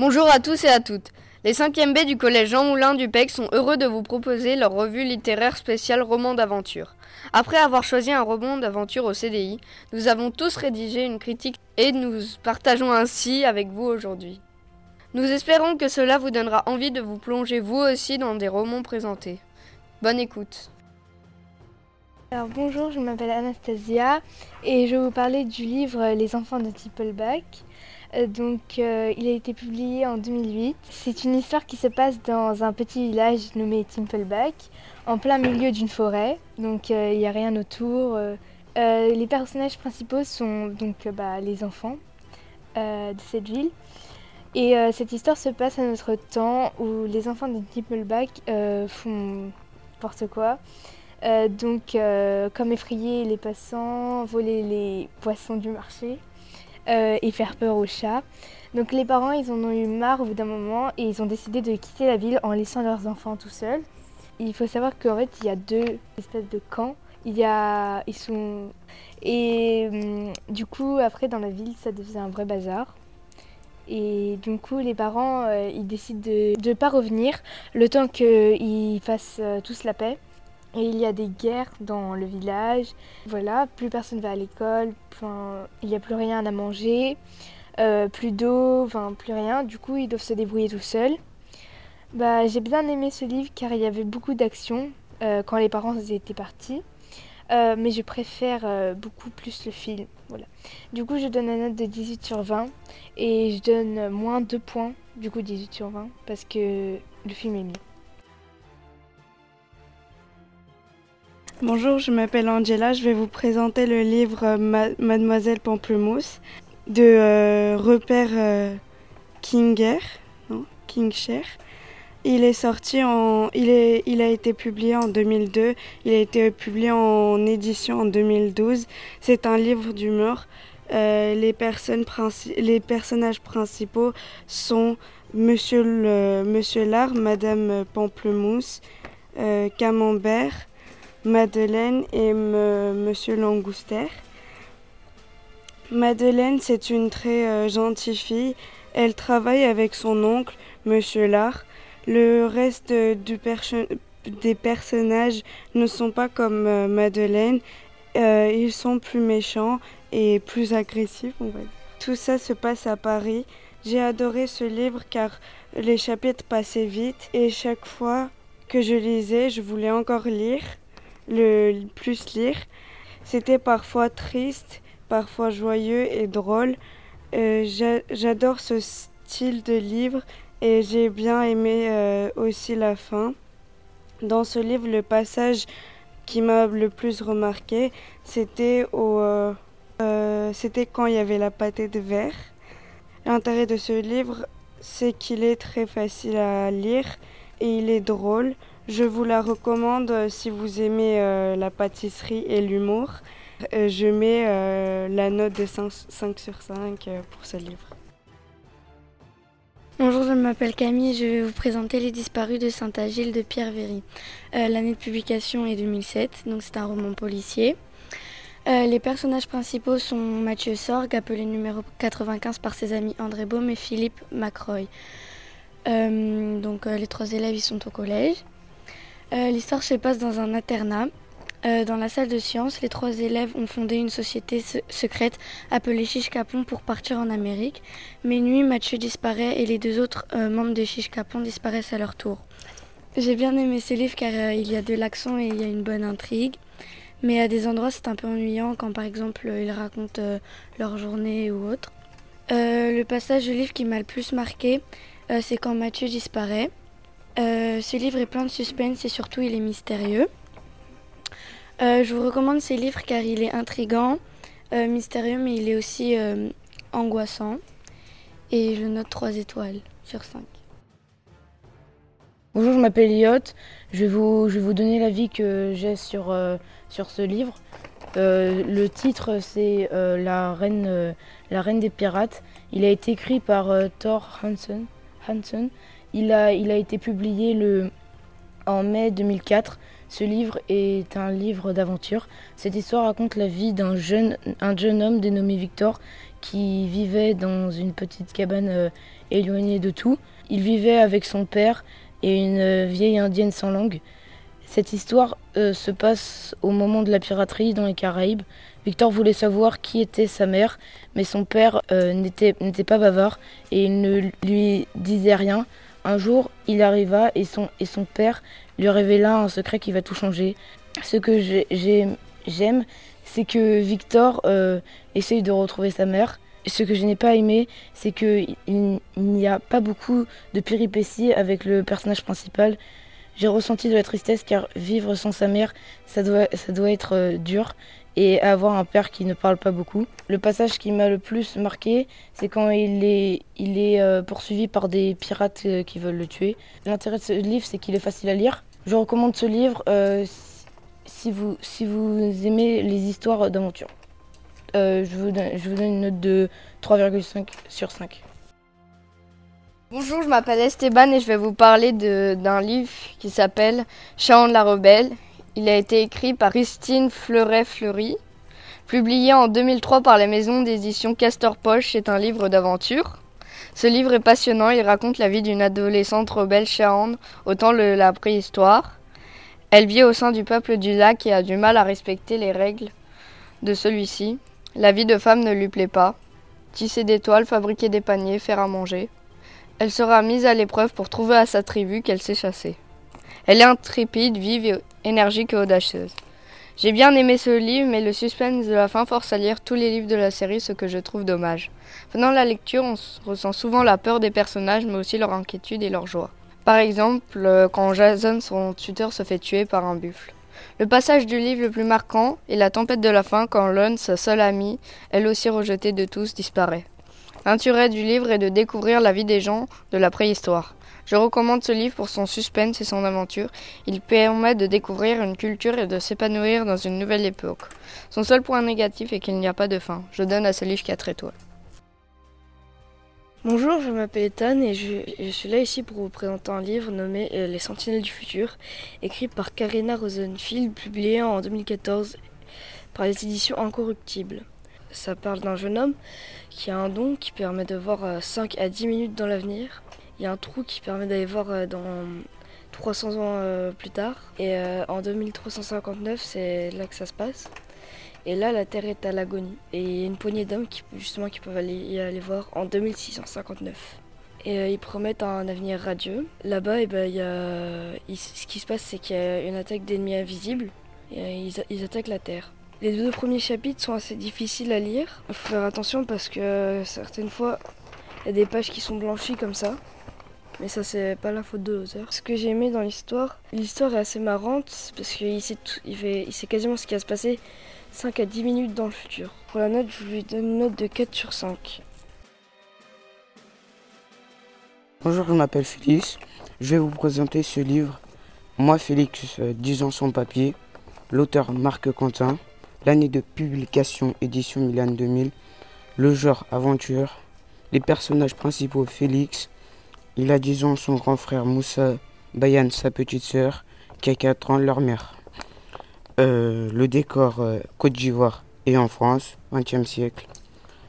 Bonjour à tous et à toutes. Les 5e B du collège Jean Moulin du PEC sont heureux de vous proposer leur revue littéraire spéciale roman d'aventure. Après avoir choisi un roman d'aventure au CDI, nous avons tous rédigé une critique et nous partageons ainsi avec vous aujourd'hui. Nous espérons que cela vous donnera envie de vous plonger vous aussi dans des romans présentés. Bonne écoute. Alors bonjour, je m'appelle Anastasia et je vais vous parler du livre Les enfants de Tippleback. Euh, donc, euh, il a été publié en 2008. C'est une histoire qui se passe dans un petit village nommé Timpleback, en plein milieu d'une forêt. Donc, euh, il n'y a rien autour. les personnages principaux sont donc bah, les enfants de cette ville. Et cette histoire se passe à notre temps où les enfants de Timpleback font n'importe quoi. donc, comme effrayer les passants, voler les poissons du marché. Euh, et faire peur aux chats. Donc les parents, ils en ont eu marre au bout d'un moment et ils ont décidé de quitter la ville en laissant leurs enfants tout seuls. Il faut savoir qu'en fait, il y a deux espèces de camps. Il y a, ils sont et hum, du coup après dans la ville, ça devient un vrai bazar. Et du coup, les parents, euh, ils décident de ne pas revenir le temps qu'ils fassent euh, tous la paix. Et il y a des guerres dans le village. Voilà, plus personne va à l'école, il n'y a plus rien à manger, euh, plus d'eau, enfin plus rien. Du coup, ils doivent se débrouiller tout seuls. Bah, j'ai bien aimé ce livre car il y avait beaucoup d'action euh, quand les parents étaient partis. Euh, mais je préfère beaucoup plus le film. Voilà. Du coup, je donne une note de 18 sur 20 et je donne moins 2 points, du coup 18 sur 20, parce que le film est mieux. Bonjour, je m'appelle Angela. Je vais vous présenter le livre Mademoiselle Pamplemousse de euh, Repère euh, Kinger, non. Il est sorti en, il est, il a été publié en 2002. Il a été publié en édition en 2012. C'est un livre d'humour. Euh, les, les personnages principaux sont Monsieur, Monsieur Lard, Madame Pamplemousse, Camembert, Madeleine et Monsieur Langouster. Madeleine, c'est une très euh, gentille fille. Elle travaille avec son oncle, Monsieur Lard. Le reste des personnages ne sont pas comme euh, Madeleine. Euh, ils sont plus méchants et plus agressifs, on va dire. Tout ça se passe à Paris. J'ai adoré ce livre car les chapitres passaient vite et chaque fois que je lisais, je voulais encore lire le plus lire. C'était parfois triste, parfois joyeux et drôle. Euh, j'adore ce style de livre et j'ai bien aimé euh, aussi la fin. Dans ce livre, le passage qui m'a le plus remarqué, euh, c'était quand il y avait la pâtée de verre. L'intérêt de ce livre, c'est qu'il est très facile à lire et il est drôle. Je vous la recommande euh, si vous aimez euh, la pâtisserie et l'humour. Euh, je mets la note de 5, sur 5 pour ce livre. Bonjour, je m'appelle Camille je vais vous présenter Les disparus de Saint-Agile de Pierre Véry. L'année de publication est 2007, donc c'est un roman policier. les personnages principaux sont Mathieu Sorg, appelé numéro 95 par ses amis André Baume et Philippe Macroy. donc les trois élèves ils sont au collège. Euh, l'histoire se passe dans un internat. Euh, dans la salle de sciences, les trois élèves ont fondé une société secrète appelée Chiche Capon pour partir en Amérique. Mais nuit, Mathieu disparaît et les deux autres euh, membres de Chiche Capon disparaissent à leur tour. J'ai bien aimé ce livre car il y a de l'accent et il y a une bonne intrigue. Mais à des endroits, c'est un peu ennuyant quand par exemple ils racontent leur journée ou autre. le passage du livre qui m'a le plus marqué, c'est quand Mathieu disparaît. Euh, ce livre est plein de suspense et surtout il est mystérieux. Euh, je vous recommande ce livre car il est intrigant, euh, mystérieux, mais il est aussi angoissant. Et je note 3 étoiles sur 5. Bonjour, je m'appelle Elliot. Je vais vous, donner l'avis que j'ai sur, sur ce livre. le titre, c'est la, reine, la Reine des Pirates. Il a été écrit par Thor. Hansen il a, été publié en mai 2004. Ce livre est un livre d'aventure. Cette histoire raconte la vie d'un jeune, un jeune homme dénommé Victor qui vivait dans une petite cabane éloignée de tout. Il vivait avec son père et une vieille indienne sans langue. Cette histoire se passe au moment de la piraterie dans les Caraïbes. Victor voulait savoir qui était sa mère, mais son père n'était pas bavard et il ne lui disait rien. Un jour, il arriva et son, père lui révéla un secret qui va tout changer. Ce que j'aime, c'est que Victor euh, essaye de retrouver sa mère. Ce que je n'ai pas aimé, c'est qu'il n'y a pas beaucoup de péripéties avec le personnage principal. J'ai ressenti de la tristesse car vivre sans sa mère, ça doit, ça doit être euh, dur et avoir un père qui ne parle pas beaucoup. Le passage qui m'a le plus marqué, c'est quand il est, il est euh, poursuivi par des pirates euh, qui veulent le tuer. L'intérêt de ce livre, c'est qu'il est facile à lire. Je recommande ce livre euh, si, vous, si vous aimez les histoires d'aventure. je, vous donne, je vous donne une note de 3,5 sur 5. Bonjour, je m'appelle Esteban et je vais vous parler d'un livre qui s'appelle Chant de la rebelle il a été écrit par Christine Fleuret-Fleury. Publié en 2003 par la maison d'édition Castor Poche, c'est un livre d'aventure. Ce livre est passionnant, il raconte la vie d'une adolescente rebelle Shahand au temps de la préhistoire. Elle vit au sein du peuple du lac et a du mal à respecter les règles de celui-ci. La vie de femme ne lui plaît pas. Tisser des toiles, fabriquer des paniers, faire à manger. Elle sera mise à l'épreuve pour trouver à sa tribu qu'elle s'est chassée. Elle est intrépide, vive énergique et audacieuse. J'ai bien aimé ce livre, mais le suspense de la fin force à lire tous les livres de la série, ce que je trouve dommage. Pendant la lecture, on ressent souvent la peur des personnages, mais aussi leur inquiétude et leur joie. Par exemple, euh, quand Jason, son tuteur, se fait tuer par un buffle. Le passage du livre le plus marquant est la tempête de la fin quand Lon, sa seule amie, elle aussi rejetée de tous, disparaît. L'intérêt du livre est de découvrir la vie des gens de la préhistoire. Je recommande ce livre pour son suspense et son aventure. Il permet de découvrir une culture et de s'épanouir dans une nouvelle époque. Son seul point négatif est qu'il n'y a pas de fin. Je donne à ce livre 4 étoiles. Bonjour, je m'appelle Ethan et je, suis là ici pour vous présenter un livre nommé euh, Les Sentinelles du futur, écrit par Karina Rosenfield, publié en 2014 par les éditions Incorruptibles. Ça parle d'un jeune homme qui a un don qui permet de voir 5 euh, à 10 minutes dans l'avenir il y a un trou qui permet d'aller voir euh, dans 300 ans euh, plus tard. Et euh, en 2359, c'est là que ça se passe. Et là, la Terre est à l'agonie. Et il y a une poignée d'hommes qui, justement qui peuvent aller, y aller voir en 2659. Et ils promettent un avenir radieux. Là-bas, et eh ben, y ce qui se passe, c'est qu'il y a une attaque d'ennemis invisibles. Et ils, ils, attaquent la Terre. Les deux premiers chapitres sont assez difficiles à lire. Il faut faire attention parce que certaines fois, il y a des pages qui sont blanchies comme ça. Mais ça, c'est pas la faute de l'auteur. Ce que j'ai aimé dans l'histoire, l'histoire est assez marrante parce qu'il sait, quasiment ce qui va se passer 5 à 10 minutes dans le futur. Pour la note, je lui donne une note de 4 sur 5. Bonjour, je m'appelle Félix. Je vais vous présenter ce livre. Moi, Félix, 10 euh, ans sans papier. L'auteur Marc Quentin. L'année de publication, édition Milan 2000. Le genre aventure. Les personnages principaux Félix, il a 10 ans son grand frère Moussa, Bayan sa petite sœur, qui a 4 ans leur mère. Euh, le décor euh, Côte d'Ivoire et en France, 20e siècle.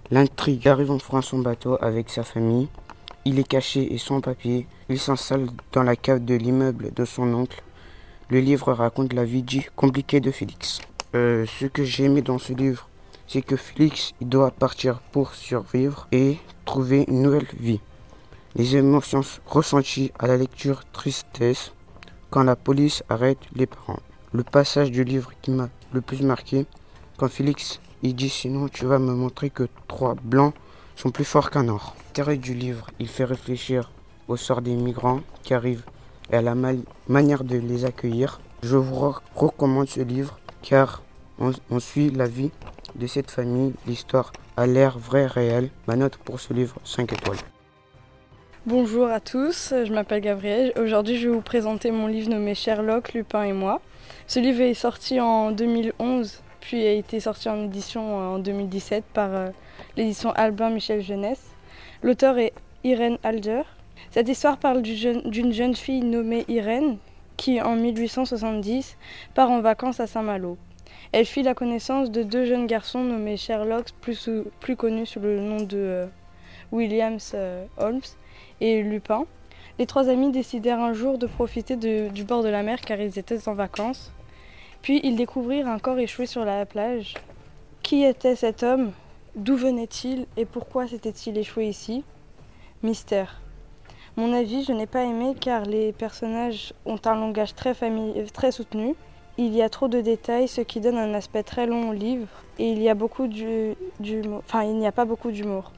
L'intrigue arrive en France en bateau avec sa famille. Il est caché et sans papier. Il s'installe dans la cave de l'immeuble de son oncle. Le livre raconte la vie compliquée de Félix. Euh, ce que j'ai aimé dans ce livre, c'est que Félix doit partir pour survivre et trouver une nouvelle vie. Les émotions ressenties à la lecture tristesse quand la police arrête les parents. Le passage du livre qui m'a le plus marqué, quand Félix il dit sinon tu vas me montrer que trois blancs sont plus forts qu'un or. L'intérêt du livre, il fait réfléchir au sort des migrants qui arrivent et à la manière de les accueillir. Je vous recommande ce livre car on, suit la vie de cette famille. L'histoire a l'air vraie, réelle. Ma note pour ce livre, 5 étoiles. Bonjour à tous, je m'appelle Gabrielle. Aujourd'hui, je vais vous présenter mon livre nommé Sherlock, Lupin et moi. Ce livre est sorti en 2011, puis a été sorti en édition en 2017 par euh, l'édition Albin Michel Jeunesse. L'auteur est Irène Alder. Cette histoire parle d'une jeune fille nommée Irène qui, en 1870, part en vacances à Saint-Malo. Elle fit la connaissance de deux jeunes garçons nommés Sherlock, plus, plus connus sous le nom de euh, Williams euh, Holmes et Lupin. Les trois amis décidèrent un jour de profiter du bord de la mer car ils étaient en vacances. Puis ils découvrirent un corps échoué sur la plage. Qui était cet homme? D'où venait-il? Et pourquoi s'était-il échoué ici? Mystère. Mon avis, je n'ai pas aimé car les personnages ont un langage très, très soutenu. Il y a trop de détails, ce qui donne un aspect très long au livre, et il y a beaucoup d'humour. Enfin, il n'y a pas beaucoup d'humour.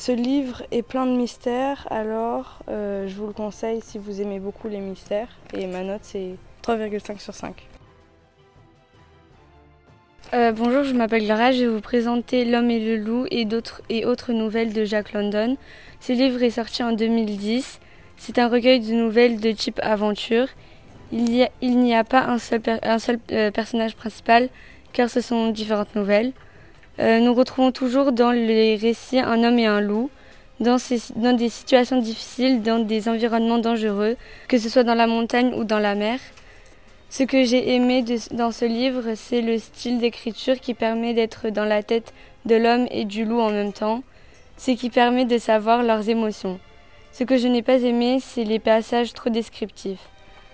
Ce livre est plein de mystères, alors euh, je vous le conseille si vous aimez beaucoup les mystères. Et ma note c'est 3,5 sur 5. Euh, bonjour, je m'appelle Clara, je vais vous présenter L'homme et le loup et, d'autres, et autres nouvelles de Jack London. Ce livre est sorti en 2010. C'est un recueil de nouvelles de type aventure. Il n'y a, a, pas un seul, un seul euh, personnage principal, car ce sont différentes nouvelles. Euh, nous retrouvons toujours dans les récits un homme et un loup, dans, dans des situations difficiles, dans des environnements dangereux, que ce soit dans la montagne ou dans la mer. Ce que j'ai aimé dans ce livre, c'est le style d'écriture qui permet d'être dans la tête de l'homme et du loup en même temps, ce qui permet de savoir leurs émotions. Ce que je n'ai pas aimé, c'est les passages trop descriptifs.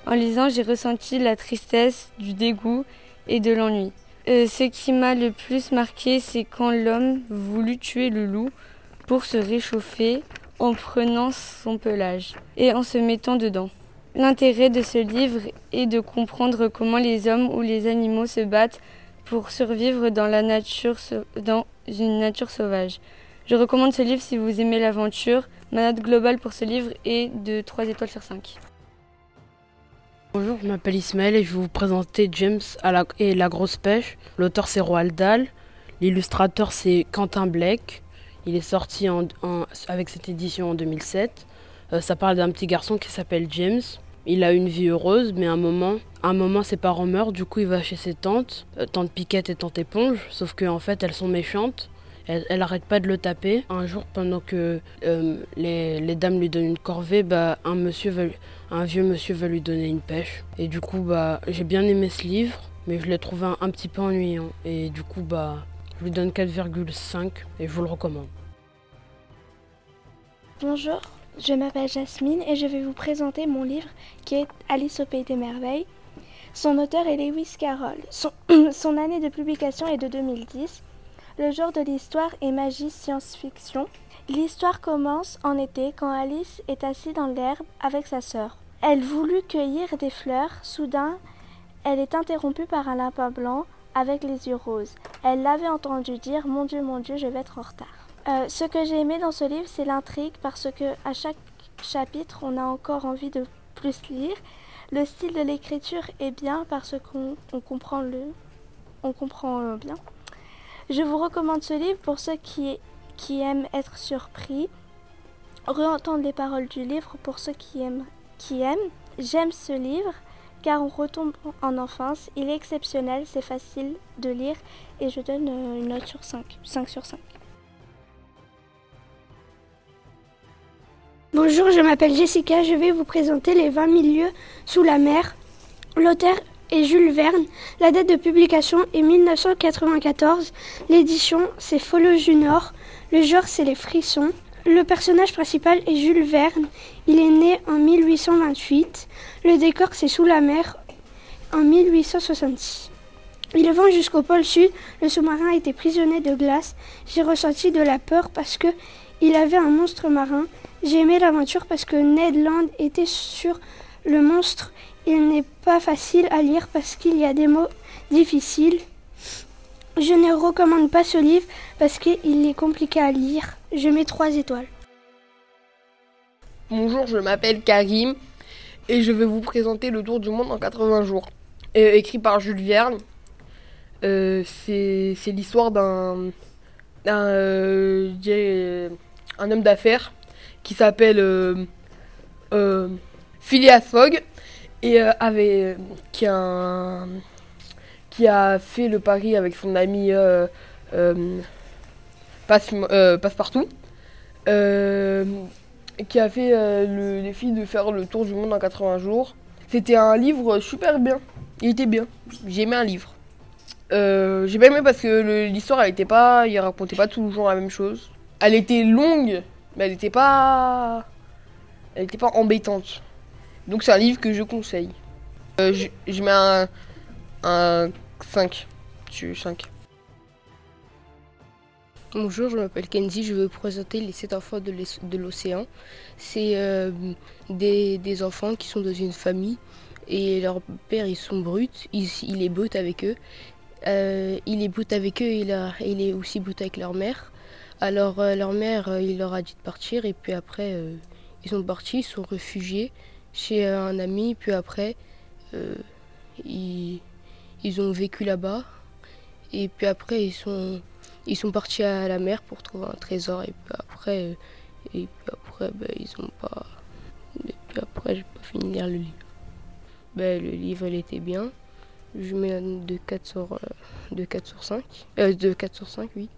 En lisant, j'ai ressenti la tristesse, du dégoût et de l'ennui. Euh, ce qui m'a le plus marqué, c'est quand l'homme voulut tuer le loup pour se réchauffer en prenant son pelage et en se mettant dedans. L'intérêt de ce livre est de comprendre comment les hommes ou les animaux se battent pour survivre dans, la nature, dans une nature sauvage. Je recommande ce livre si vous aimez l'aventure. Ma note globale pour ce livre est de 3 étoiles sur 5. Bonjour, je m'appelle Ismaël et je vais vous présenter James et la grosse pêche. L'auteur c'est Roald Dahl. L'illustrateur c'est Quentin Blake. Il est sorti avec cette édition en 2007. Euh, ça parle d'un petit garçon qui s'appelle James. Il a une vie heureuse, mais à un moment, un moment ses parents meurent, du coup il va chez ses tantes, euh, tante Piquette et tante Éponge, sauf qu'en en fait elles sont méchantes. Elles, n'arrêtent pas de le taper. Un jour, pendant que euh, les, dames lui donnent une corvée, bah, un, monsieur un vieux monsieur va lui donner une pêche. Et du coup, bah, j'ai bien aimé ce livre, mais je l'ai trouvé un, petit peu ennuyant. Et du coup, bah, je lui donne 4,5 et je vous le recommande. Bonjour, je m'appelle Jasmine et je vais vous présenter mon livre qui est Alice au Pays des Merveilles. Son auteur est Lewis Carroll. Son, année de publication est de 2010. Le genre de l'histoire est magie science-fiction. L'histoire commence en été quand Alice est assise dans l'herbe avec sa sœur. Elle voulut cueillir des fleurs. Soudain, elle est interrompue par un lapin blanc avec les yeux roses. Elle l'avait entendu dire Mon Dieu, mon Dieu, je vais être en retard. Euh, ce que j'ai aimé dans ce livre, c'est l'intrigue parce que à chaque chapitre, on a encore envie de plus lire. Le style de l'écriture est bien parce qu'on comprend le, on comprend euh, bien. Je vous recommande ce livre pour ceux qui, qui aiment être surpris, réentendre les paroles du livre pour ceux qui aiment. Qui. J'aime ce livre car on retombe en enfance. Il est exceptionnel, c'est facile de lire et je donne euh, une note sur 5, 5 sur 5. Bonjour, je m'appelle Jessica, je vais vous présenter les 20 000 lieues sous la mer. L'auteur est Jules Verne, la date de publication est 1994, l'édition c'est Follow Junior, le genre c'est les frissons. Le personnage principal est Jules Verne, il est né en 1828, le décor c'est sous la mer en 1866. Il vent jusqu'au pôle sud, le sous-marin était prisonnier de glace. J'ai ressenti de la peur parce que il avait un monstre marin j'ai aimé l'aventure parce que Ned Land était sur le monstre. Il n'est pas facile à lire parce qu'il y a des mots difficiles. Je ne recommande pas ce livre parce qu'il est compliqué à lire. Je mets trois étoiles. Bonjour, je m'appelle Karim et je vais vous présenter Le Tour du Monde en 80 jours. Euh, écrit par Jules Verne. Euh, c'est l'histoire d'un euh, un homme d'affaires qui s'appelle Phileas Fogg et avait qui a qui a fait le pari avec son ami passe, Passepartout qui a fait le défi de faire le tour du monde en 80 jours. C'était un livre super bien. Il était bien. J'ai aimé un livre. Euh, j'ai bien aimé parce que l'histoire, elle était pas, il racontait pas toujours la même chose. Elle était longue, mais elle était pas, elle était pas embêtante. Donc c'est un livre que je conseille. Euh, je, mets un 5 sur 5. Bonjour, je m'appelle Kenzie, je vais vous présenter les 7 enfants de l'océan. C'est euh, des, enfants qui sont dans une famille et leur père ils sont bruts, il, il est brut avec eux. Euh, il est brut avec eux et il, il, est aussi brut avec leur mère. Alors euh, leur mère, il leur a dit de partir et puis après ils sont partis, ils sont réfugiés chez un ami, puis après ils, ils ont vécu là-bas. Et puis après ils sont ils sont partis à la mer pour trouver un trésor. Et puis après et puis après ben, ils ont pas et puis après j'ai pas fini de lire le livre. Ben, le livre était bien. Je mets de 4 sur euh, de 4 sur 5 euh, de 4 sur 5 oui.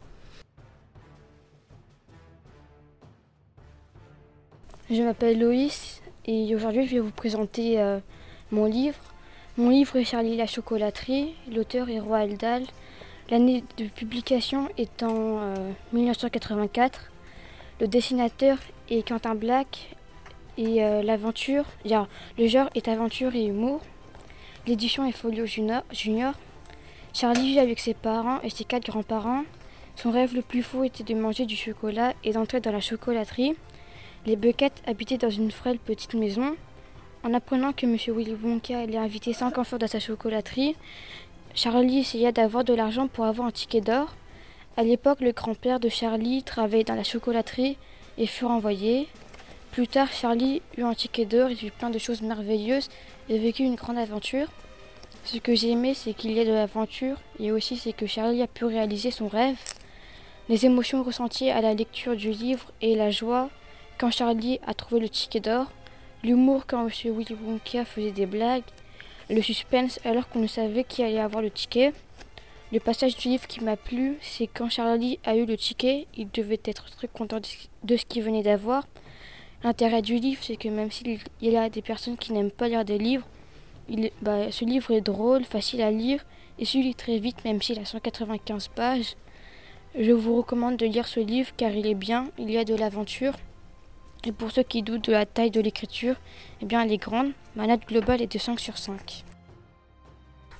Je m'appelle Loïs et aujourd'hui je vais vous présenter euh, mon livre mon livre est Charlie la chocolaterie l'auteur est Roald Dahl L'année de publication est en 1984. Euh, le dessinateur est Quentin Black et euh, l'aventure, le genre est aventure et humour. L'édition est Folio Junior. Charlie vit avec ses parents et ses quatre grands-parents. Son rêve le plus fou était de manger du chocolat et d'entrer dans la chocolaterie. Les Buckets habitaient dans une frêle petite maison. En apprenant que M. Willy Wonka allait inviter cinq enfants dans sa chocolaterie, Charlie essaya d'avoir de l'argent pour avoir un ticket d'or. À l'époque, le grand-père de Charlie travaillait dans la chocolaterie et fut renvoyé. Plus tard, Charlie eut un ticket d'or, il vit plein de choses merveilleuses et vécut une grande aventure. Ce que j'ai aimé, c'est qu'il y a de l'aventure et aussi c'est que Charlie a pu réaliser son rêve. Les émotions ressenties à la lecture du livre et la joie quand Charlie a trouvé le ticket d'or, l'humour quand M. Willy Wonka faisait des blagues, le suspense alors qu'on ne savait qui allait avoir le ticket. Le passage du livre qui m'a plu, c'est quand Charlie a eu le ticket, il devait être très content de ce qu'il venait d'avoir. L'intérêt du livre, c'est que même s'il y a des personnes qui n'aiment pas lire des livres, bah, ce livre est drôle, facile à lire et se lit très vite, même s'il a 195 pages. Je vous recommande de lire ce livre car il est bien, il y a de l'aventure. Et pour ceux qui doutent de la taille de l'écriture, eh bien elle est grande. Ma note globale est de 5 sur 5.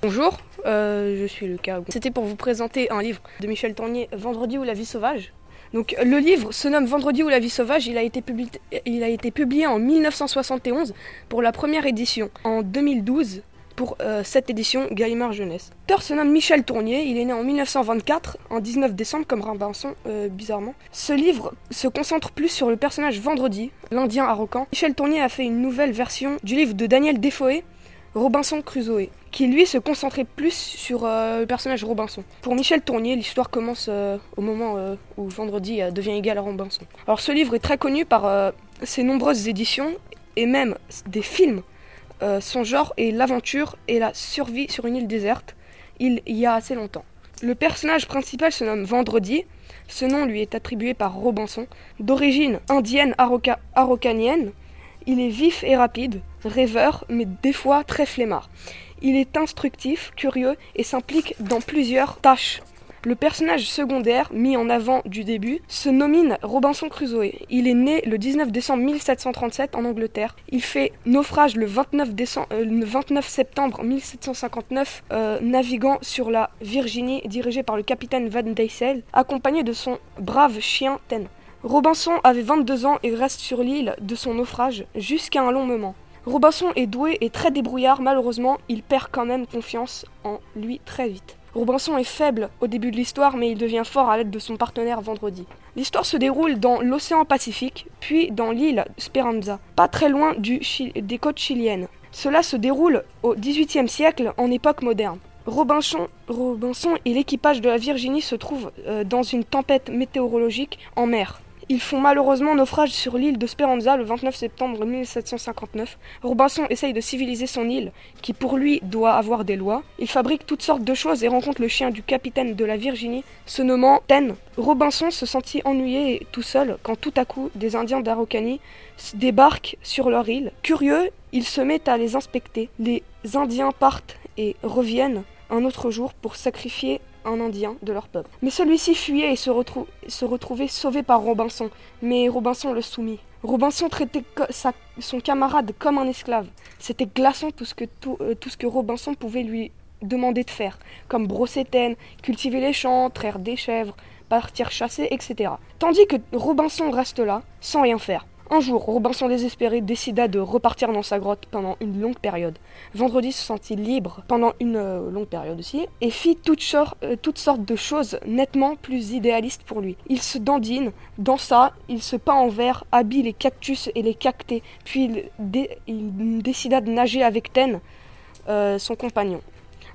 Bonjour, euh, je suis Lucas. C'était pour vous présenter un livre de Michel Tournier, Vendredi ou la vie sauvage. Donc le livre se nomme Vendredi ou la vie sauvage, il a été publié, il a été publié en 1971 pour la première édition. En 2012, pour euh, cette édition Gallimard Jeunesse. L'auteur se nomme Michel Tournier, il est né en 1924, en 19 décembre comme Robinson, euh, bizarrement. Ce livre se concentre plus sur le personnage Vendredi, l'Indien arrogant. Michel Tournier a fait une nouvelle version du livre de Daniel Defoe, Robinson Crusoe, qui lui se concentrait plus sur euh, le personnage Robinson. Pour Michel Tournier, l'histoire commence au moment où Vendredi devient égal à Robinson. Alors ce livre est très connu par ses nombreuses éditions et même des films euh, son genre est l'aventure et la survie sur une île déserte, il y a assez longtemps. Le personnage principal se nomme Vendredi. Ce nom lui est attribué par Robinson. D'origine indienne araucanienne, il est vif et rapide, rêveur, mais des fois très flemmard. Il est instructif, curieux et s'implique dans plusieurs tâches le personnage secondaire, mis en avant du début, se nomine Robinson Crusoe. Il est né le 19 décembre 1737 en Angleterre. Il fait naufrage le 29, euh, septembre 1759, euh, naviguant sur la Virginie dirigée par le capitaine Van Dysel, accompagné de son brave chien Ten. Robinson avait 22 ans et reste sur l'île de son naufrage jusqu'à un long moment. Robinson est doué et très débrouillard, malheureusement, il perd quand même confiance en lui très vite. Robinson est faible au début de l'histoire, mais il devient fort à l'aide de son partenaire Vendredi. L'histoire se déroule dans l'océan Pacifique, puis dans l'île Speranza, pas très loin des côtes chiliennes. Cela se déroule au XVIIIe siècle, en époque moderne. Robinson, Robinson et l'équipage de la Virginie se trouvent euh, dans une tempête météorologique en mer. Ils font malheureusement naufrage sur l'île de Speranza le 29 septembre 1759. Robinson essaye de civiliser son île, qui pour lui doit avoir des lois. Il fabrique toutes sortes de choses et rencontre le chien du capitaine de la Virginie, se nommant Ten. Robinson se sentit ennuyé et tout seul quand tout à coup des Indiens d'Araucanie débarquent sur leur île. Curieux, il se met à les inspecter. Les Indiens partent et reviennent un autre jour pour sacrifier un Indien de leur peuple. Mais celui-ci fuyait et se, retrouvait sauvé par Robinson, mais Robinson le soumit. Robinson traitait son camarade comme un esclave. C'était glaçant tout ce, que, euh, tout, ce que Robinson pouvait lui demander de faire, comme brosser teine, cultiver les champs, traire des chèvres, partir chasser, etc. Tandis que Robinson reste là, sans rien faire. Un jour, Robinson désespéré décida de repartir dans sa grotte pendant une longue période. Vendredi se sentit libre pendant une euh, longue période aussi et fit euh, toutes, sortes de choses nettement plus idéalistes pour lui. Il se dandine, dansa, il se peint en verre, habille les cactus et les cactés, puis il, décida de nager avec Ten, euh, son compagnon.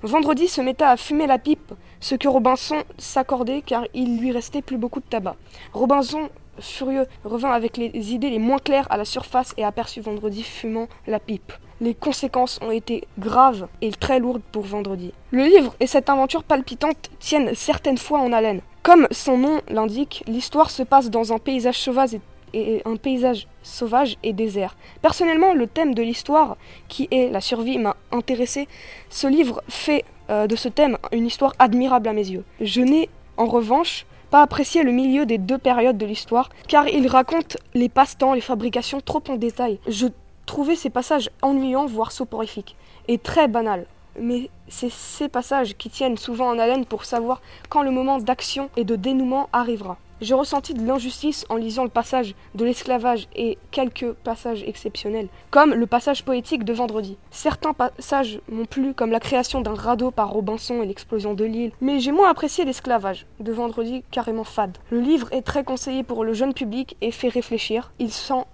Vendredi se metta à fumer la pipe, ce que Robinson s'accordait car il lui restait plus beaucoup de tabac. Robinson furieux, revint avec les idées les moins claires à la surface et aperçut Vendredi fumant la pipe. Les conséquences ont été graves et très lourdes pour Vendredi. Le livre et cette aventure palpitante tiennent certaines fois en haleine. Comme son nom l'indique, l'histoire se passe dans un paysage sauvage et, un paysage sauvage et désert. Personnellement, le thème de l'histoire, qui est la survie, m'a intéressé. Ce livre fait euh, de ce thème une histoire admirable à mes yeux. Je n'ai en revanche apprécier le milieu des deux périodes de l'histoire, car il raconte les passe-temps, les fabrications trop en détail. Je trouvais ces passages ennuyants, voire soporifiques, et très banals. Mais c'est ces passages qui tiennent souvent en haleine pour savoir quand le moment d'action et de dénouement arrivera. J'ai ressenti de l'injustice en lisant le passage de l'esclavage et quelques passages exceptionnels, comme le passage poétique de Vendredi. Certains passages m'ont plu, comme la création d'un radeau par Robinson et l'explosion de l'île, mais j'ai moins apprécié l'esclavage de Vendredi carrément fade. Le livre est très conseillé pour le jeune public et fait réfléchir. Il,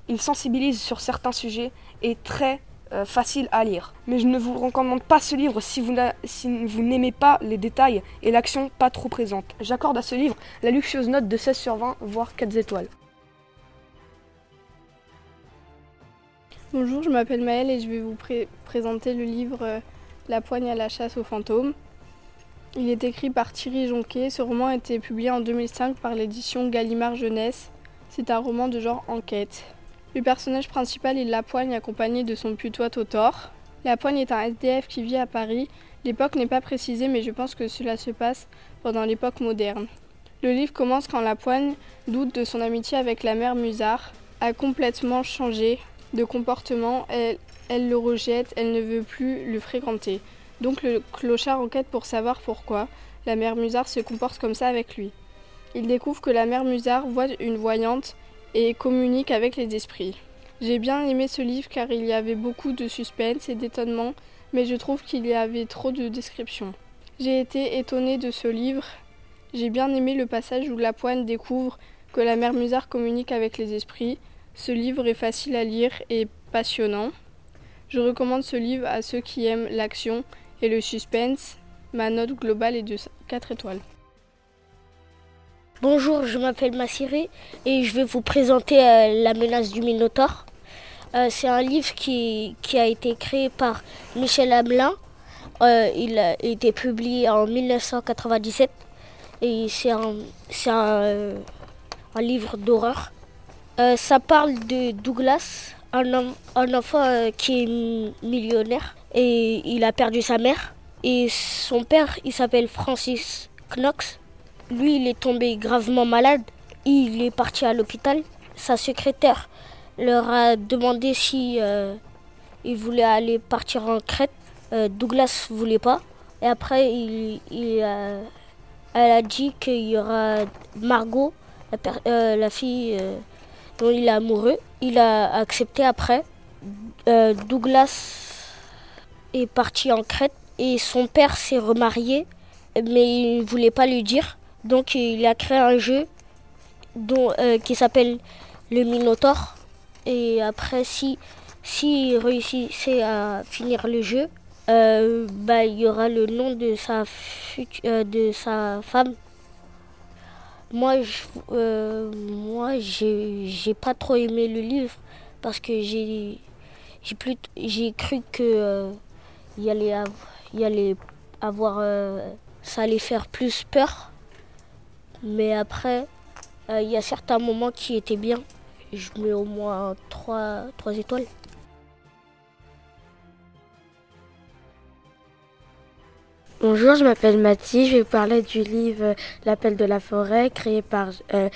il sensibilise sur certains sujets et très euh, facile à lire. Mais je ne vous recommande pas ce livre si vous, n'aimez pas les détails et l'action pas trop présente. J'accorde à ce livre la luxueuse note de 16 sur 20, voire 4 étoiles. Bonjour, je m'appelle Maëlle et je vais vous présenter le livre euh, La poigne à la chasse aux fantômes. Il est écrit par Thierry Jonquet. Ce roman a été publié en 2005 par l'édition Gallimard Jeunesse. C'est un roman de genre enquête. Le personnage principal est Lapoigne accompagné de son putois Totor. Lapoigne est un SDF qui vit à Paris. L'époque n'est pas précisée mais je pense que cela se passe pendant l'époque moderne. Le livre commence quand Lapoigne doute de son amitié avec la mère Musard, a complètement changé de comportement, elle, elle le rejette, elle ne veut plus le fréquenter. Donc le clochard enquête pour savoir pourquoi la mère Musard se comporte comme ça avec lui. Il découvre que la mère Musard voit une voyante et communique avec les esprits. J'ai bien aimé ce livre car il y avait beaucoup de suspense et d'étonnement, mais je trouve qu'il y avait trop de descriptions. J'ai été étonnée de ce livre. J'ai bien aimé le passage où la poigne découvre que la mère Musard communique avec les esprits. Ce livre est facile à lire et passionnant. Je recommande ce livre à ceux qui aiment l'action et le suspense. Ma note globale est de 4 étoiles. Bonjour, je m'appelle Massiré et je vais vous présenter euh, La menace du Minotaure. Euh, c'est un livre qui, a été créé par Michel Hamelin. Euh, il a été publié en 1997 et c'est un, livre d'horreur. ça parle de Douglas, un, un enfant qui est millionnaire et il a perdu sa mère. Et son père, il s'appelle Francis Knox lui, il est tombé gravement malade. Il est parti à l'hôpital. Sa secrétaire leur a demandé si euh, il voulait aller partir en Crète. Euh, Douglas voulait pas. Et après, il, elle a dit qu'il y aura Margot, la, euh, la fille dont il est amoureux. Il a accepté après. Douglas est parti en Crète et son père s'est remarié, mais il ne voulait pas lui dire. Donc il a créé un jeu euh, qui s'appelle le Minotaur. Et après, si s'il réussissait à finir le jeu, euh, bah, il y aura le nom de sa, euh, de sa femme. Moi, je, moi, j'ai pas trop aimé le livre parce que j'ai j'ai cru que il allait, il allait avoir ça allait faire plus peur mais après, euh, il y a certains moments qui étaient bien. Je mets au moins 3, 3 étoiles. Bonjour, je m'appelle Mathie. Je vais vous parler du livre L'appel de la forêt, créé par euh,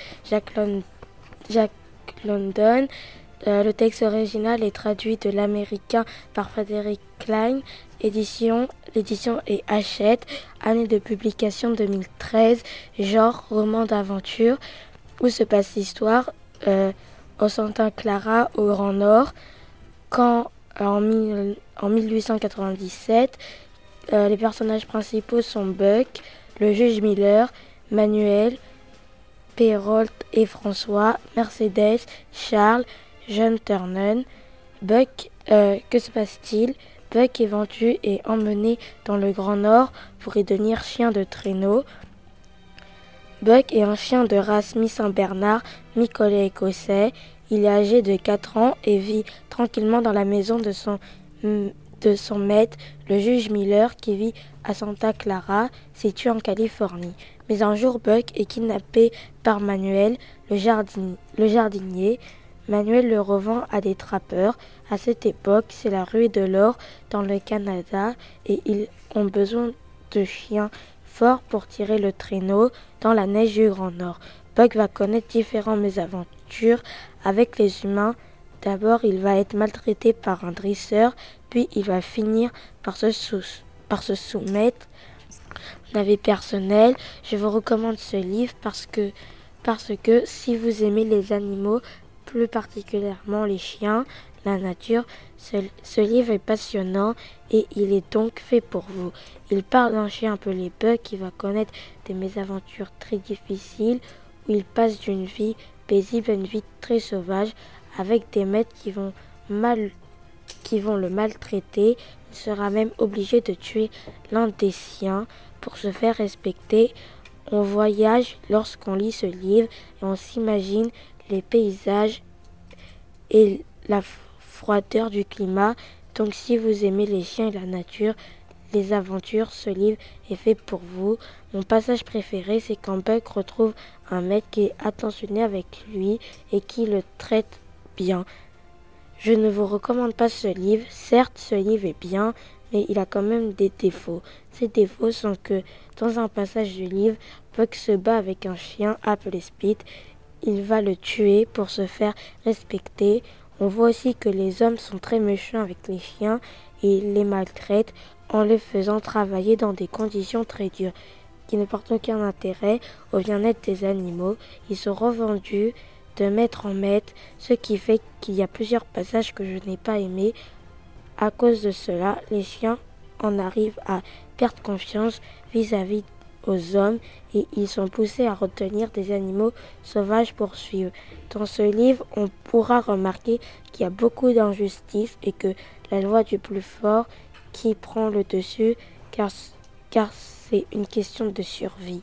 London. Euh, le texte original est traduit de l'américain par Frédéric Klein. Édition, l'édition est Hachette. Année de publication 2013. Genre roman d'aventure. Où se passe l'histoire euh, Au Santa Clara, au Grand Nord. Quand en, en 1897 euh, les personnages principaux sont Buck, le juge Miller, Manuel, Perrault et François, Mercedes, Charles, John Turnen. Buck, euh, que se passe-t-il? Buck est vendu et emmené dans le Grand Nord pour y devenir chien de traîneau. Buck est un chien de race mi-Saint-Bernard, mi-collet écossais. Il est âgé de 4 ans et vit tranquillement dans la maison de son de son maître, le juge Miller, qui vit à Santa Clara, située en Californie. Mais un jour, Buck est kidnappé par Manuel, le, jardinier. Manuel le revend à des trappeurs. À cette époque, c'est la rue de l'or dans le Canada et ils ont besoin de chiens forts pour tirer le traîneau dans la neige du Grand Nord. Buck va connaître différentes mésaventures avec les humains. D'abord, il va être maltraité par un dresseur, puis il va finir par se, par se soumettre à la vie personnelle. Je vous recommande ce livre parce que si vous aimez les animaux, plus particulièrement les chiens, la nature, ce, livre est passionnant et il est donc fait pour vous. Il parle d'un chien appelé Buck qui va connaître des mésaventures très difficiles où il passe d'une vie paisible à une vie très sauvage avec des maîtres qui vont mal qui vont le maltraiter. Il sera même obligé de tuer l'un des siens pour se faire respecter. On voyage lorsqu'on lit ce livre et on s'imagine les paysages et la froideur du climat. Donc si vous aimez les chiens et la nature, les aventures, ce livre est fait pour vous. Mon passage préféré, c'est quand Buck retrouve un maître qui est attentionné avec lui et qui le traite bien. Je ne vous recommande pas ce livre. Certes, ce livre est bien, mais il a quand même des défauts. Ces défauts sont que dans un passage du livre, Buck se bat avec un chien appelé Spit. Il va le tuer pour se faire respecter. On voit aussi que les hommes sont très méchants avec les chiens et les maltraitent en les faisant travailler dans des conditions très dures qui ne portent aucun intérêt au bien-être des animaux. Ils sont revendus de mettre en maître, ce qui fait qu'il y a plusieurs passages que je n'ai pas aimés. À cause de cela, les chiens en arrivent à perdre confiance vis-à-vis aux hommes et ils sont poussés à retenir des animaux sauvages pour suivre. Dans ce livre, on pourra remarquer qu'il y a beaucoup d'injustice et que la loi du plus fort qui prend le dessus car, car c'est une question de survie.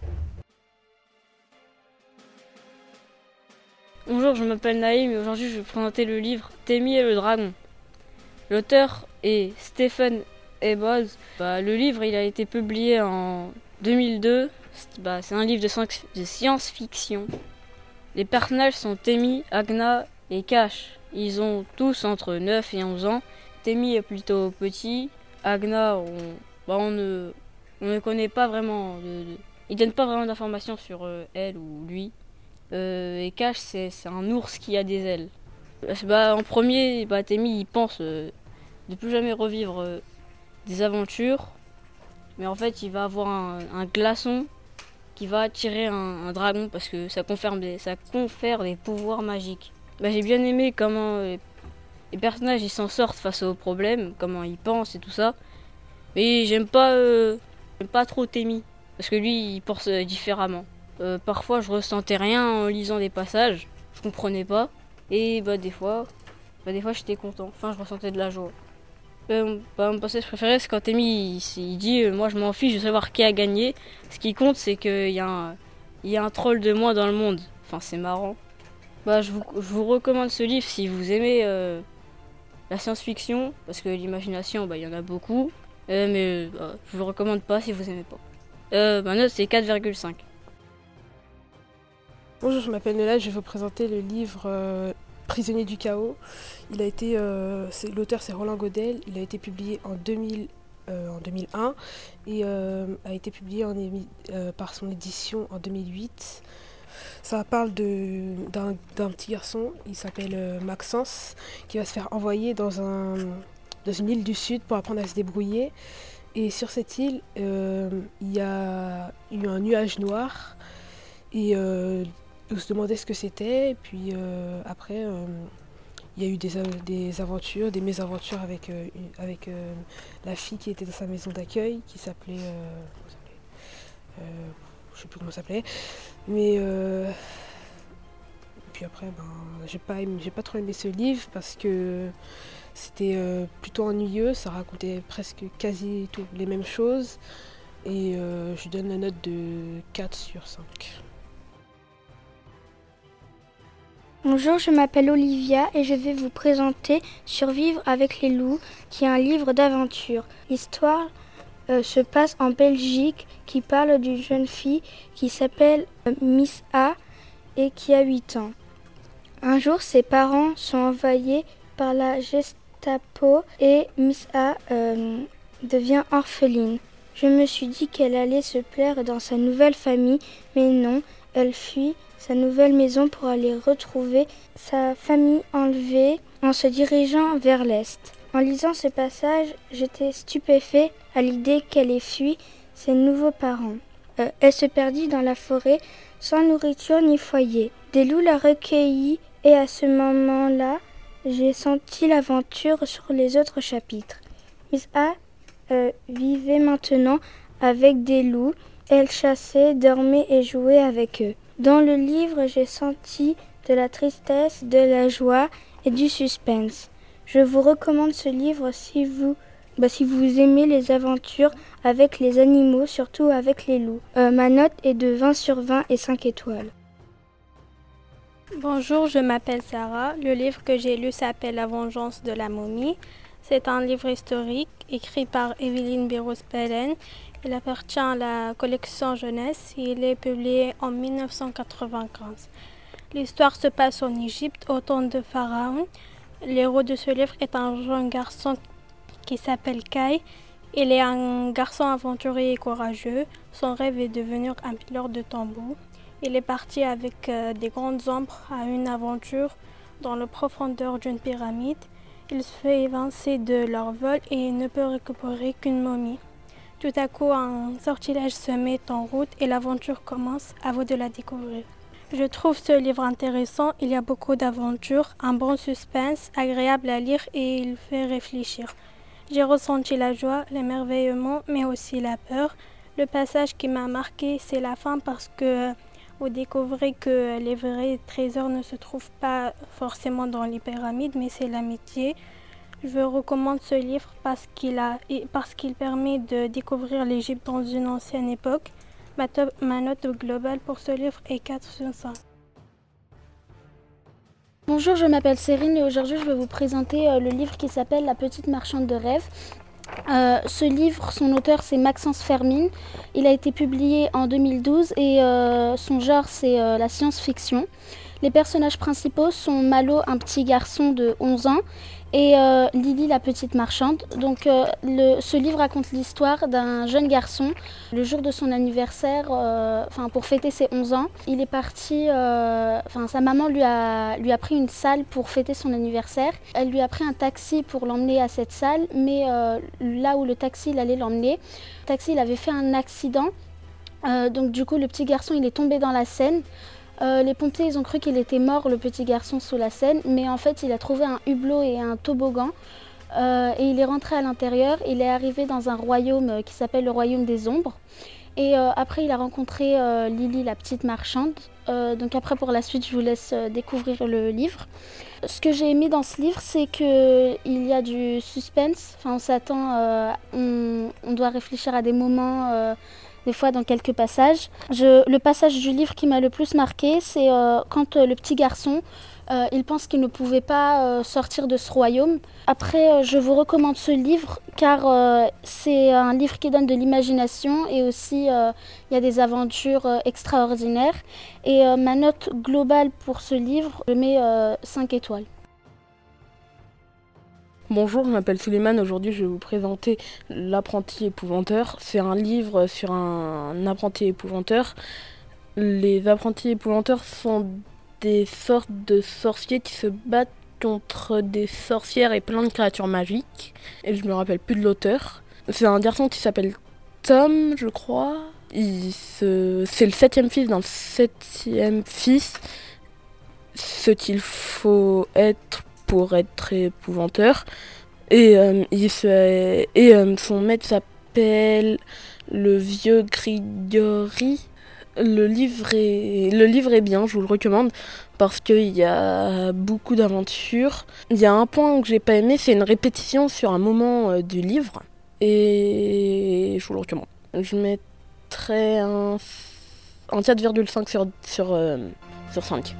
Bonjour, je m'appelle Naïm et aujourd'hui je vais présenter le livre Témi et le dragon. L'auteur est Stephen Ebos. Bah, le livre il a été publié en 2002. Bah, c'est un livre de science-fiction. Les personnages sont Temi, Agna et Cash. Ils ont tous entre 9 et 11 ans. Temi est plutôt petit. Agna, on, bah, on, ne, on ne connaît pas vraiment. De, ils donnent pas vraiment d'informations sur euh, elle ou lui. Euh, et Cash, c'est un ours qui a des ailes. Bah, en premier, bah, Temi, il pense euh, de plus jamais revivre euh, des aventures. Mais en fait, il va avoir un, glaçon qui va attirer un, dragon parce que ça confère des, ça confère des pouvoirs magiques. Bah, J'ai bien aimé comment les personnages ils s'en sortent face aux problèmes, comment ils pensent et tout ça. Mais j'aime pas, pas trop Temi parce que lui, il pense différemment. Euh, parfois, je ressentais rien en lisant des passages. Je comprenais pas. Et bah, des fois, bah, des fois j'étais content. Enfin, je ressentais de la joie. Euh, bah, mon passage préféré, c'est quand Temi il, dit euh, Moi, je m'en fiche de savoir qui a gagné. Ce qui compte, c'est qu'il y, a un, y a un troll de moi dans le monde. Enfin, c'est marrant. Bah, je vous, je vous, recommande ce livre si vous aimez la science-fiction, parce que l'imagination, bah, il y en a beaucoup. mais bah, je vous recommande pas si vous aimez pas. ma note, c'est 4,5. Bonjour, je m'appelle Nela, je vais vous présenter le livre euh, Prisonnier du chaos. Il a été, euh, l'auteur c'est Roland Godel, il a été publié en 2000, en 2001 et a été publié par son édition en 2008. Ça parle d'un petit garçon, il s'appelle Maxence, qui va se faire envoyer dans, un, dans une île du sud pour apprendre à se débrouiller. Et sur cette île, il y a eu un nuage noir on se demandait ce que c'était. Et puis après, il y a eu des, aventures, des mésaventures avec, euh, avec euh, la fille qui était dans sa maison d'accueil, qui s'appelait. Euh, je sais plus comment s'appelait. Mais. puis après, ben, j'ai pas, j'ai pas trop aimé ce livre parce que c'était plutôt ennuyeux, ça racontait presque quasi toutes les mêmes choses. Et je lui donne la note de 4 sur 5. Bonjour, je m'appelle Olivia et je vais vous présenter Survivre avec les loups, qui est un livre d'aventure. L'histoire euh, se passe en Belgique, qui parle d'une jeune fille qui s'appelle euh, Miss A et qui a 8 ans. Un jour, ses parents sont envoyés par la Gestapo et Miss A euh, devient orpheline. Je me suis dit qu'elle allait se plaire dans sa nouvelle famille, mais non, elle fuit sa nouvelle maison pour aller retrouver sa famille enlevée en se dirigeant vers l'est. En lisant ce passage, j'étais stupéfait à l'idée qu'elle ait fui ses nouveaux parents. Euh, elle se perdit dans la forêt sans nourriture ni foyer. Des loups la recueillit et à ce moment-là, j'ai senti l'aventure sur les autres chapitres. Miss A euh, vivait maintenant avec des loups. Elle chassait, dormait et jouait avec eux. Dans le livre, j'ai senti de la tristesse, de la joie et du suspense. Je vous recommande ce livre si vous, bah, aimez les aventures avec les animaux, surtout avec les loups. Euh, ma note est de 20 sur 20 et 5 étoiles. Bonjour, je m'appelle Sarah. Le livre que j'ai lu s'appelle La vengeance de la momie. C'est un livre historique écrit par Evelyne Biros-Pellen il appartient à la collection jeunesse et il est publié en 1995. L'histoire se passe en Égypte au temps de Pharaon. L'héros de ce livre est un jeune garçon qui s'appelle Kai. Il est un garçon aventurier et courageux. Son rêve est de devenir un pilote de tambour. Il est parti avec euh, des grandes ombres à une aventure dans la profondeur d'une pyramide. Il se fait évincer de leur vol et ne peut récupérer qu'une momie. Tout à coup, un sortilège se met en route et l'aventure commence. À vous de la découvrir. Je trouve ce livre intéressant. Il y a beaucoup d'aventures, un bon suspense, agréable à lire et il fait réfléchir. J'ai ressenti la joie, l'émerveillement, mais aussi la peur. Le passage qui m'a marqué, c'est la fin parce que vous découvrez que les vrais trésors ne se trouvent pas forcément dans les pyramides, mais c'est l'amitié. Je recommande ce livre parce qu'il parce qu'il permet de découvrir l'Égypte dans une ancienne époque. Ma, note globale pour ce livre est 4 sur 5. Bonjour, je m'appelle Cérine et aujourd'hui je vais vous présenter euh, le livre qui s'appelle La petite marchande de rêves. Euh, ce livre, son auteur c'est Maxence Fermine. Il a été publié en 2012 et euh, son genre c'est la science-fiction. Les personnages principaux sont Malo, un petit garçon de 11 ans, et euh, Lily la petite marchande. Donc euh, ce livre raconte l'histoire d'un jeune garçon. Le jour de son anniversaire, euh, pour fêter ses 11 ans, il est parti, enfin sa maman lui a, lui a pris une salle pour fêter son anniversaire. Elle lui a pris un taxi pour l'emmener à cette salle, mais là où le taxi allait l'emmener, le taxi il avait fait un accident. donc du coup le petit garçon il est tombé dans la Seine. Euh, les pompiers ils ont cru qu'il était mort, le petit garçon, sous la Seine, mais en fait il a trouvé un hublot et un toboggan. Euh, et il est rentré à l'intérieur. Il est arrivé dans un royaume euh, qui s'appelle le royaume des ombres. Et après, il a rencontré Lily, la petite marchande. donc après, pour la suite, je vous laisse découvrir le livre. Ce que j'ai aimé dans ce livre, c'est qu'il y a du suspense. Enfin, on s'attend, on, on, doit réfléchir à des moments des fois dans quelques passages. le passage du livre qui m'a le plus marqué, c'est euh, quand euh, le petit garçon, euh, il pense qu'il ne pouvait pas sortir de ce royaume. Après, je vous recommande ce livre car c'est un livre qui donne de l'imagination et aussi il y a des aventures extraordinaires. Et ma note globale pour ce livre, je mets 5 étoiles. Bonjour, je m'appelle Suleiman. Aujourd'hui, je vais vous présenter L'apprenti épouvanteur. C'est un livre sur un apprenti épouvanteur. Les apprentis épouvanteurs sont des sortes de sorciers qui se battent contre des sorcières et plein de créatures magiques. Et je me rappelle plus de l'auteur. C'est un garçon qui s'appelle Tom, je crois. C'est le septième fils d'un septième fils. Ce qu'il faut être pour être très épouvanteur. Et, euh, il et euh, son maître s'appelle le vieux Grigori. Le livre, est... le livre est bien, je vous le recommande, parce qu'il y a beaucoup d'aventures. Il y a un point que j'ai pas aimé, c'est une répétition sur un moment euh, du livre. Et je vous le recommande. Je mettrais un, un 4,5 sur, sur, sur 5.